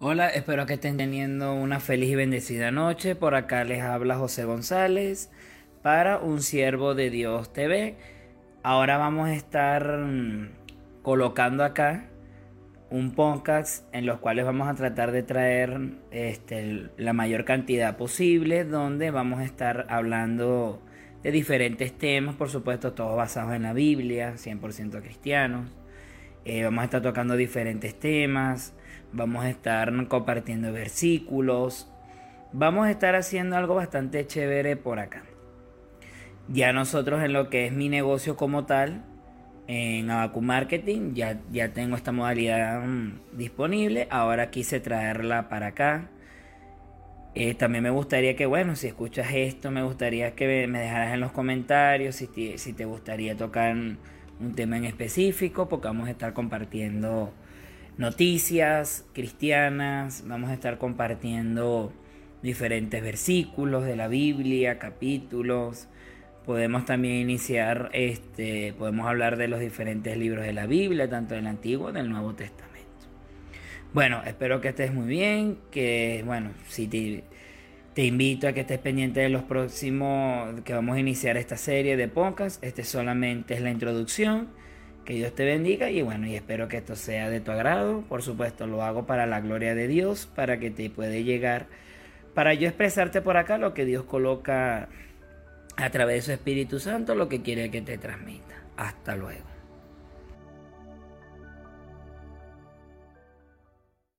Hola, espero que estén teniendo una feliz y bendecida noche. Por acá les habla José González para Un Siervo de Dios TV. Ahora vamos a estar mm, colocando acá un podcast en los cuales vamos a tratar de traer este, la mayor cantidad posible, donde vamos a estar hablando de diferentes temas, por supuesto, todos basados en la Biblia, 100% cristianos. Eh, vamos a estar tocando diferentes temas, vamos a estar compartiendo versículos, vamos a estar haciendo algo bastante chévere por acá. Ya nosotros en lo que es mi negocio como tal, en Abacu Marketing, ya, ya tengo esta modalidad mm, disponible, ahora quise traerla para acá. Eh, también me gustaría que, bueno, si escuchas esto, me gustaría que me dejaras en los comentarios si si te gustaría tocar un tema en específico, porque vamos a estar compartiendo noticias cristianas, vamos a estar compartiendo diferentes versículos de la Biblia, capítulos. Podemos también iniciar, este, podemos hablar de los diferentes libros de la Biblia, tanto del Antiguo como del Nuevo Testamento. Bueno, espero que estés muy bien, que bueno, si te te invito a que estés pendiente de los próximos que vamos a iniciar esta serie de podcast. Este solamente es la introducción. Que Dios te bendiga y bueno, y espero que esto sea de tu agrado. Por supuesto, lo hago para la gloria de Dios, para que te pueda llegar, para yo expresarte por acá lo que Dios coloca a través de su Espíritu Santo, lo que quiere que te transmita. Hasta luego.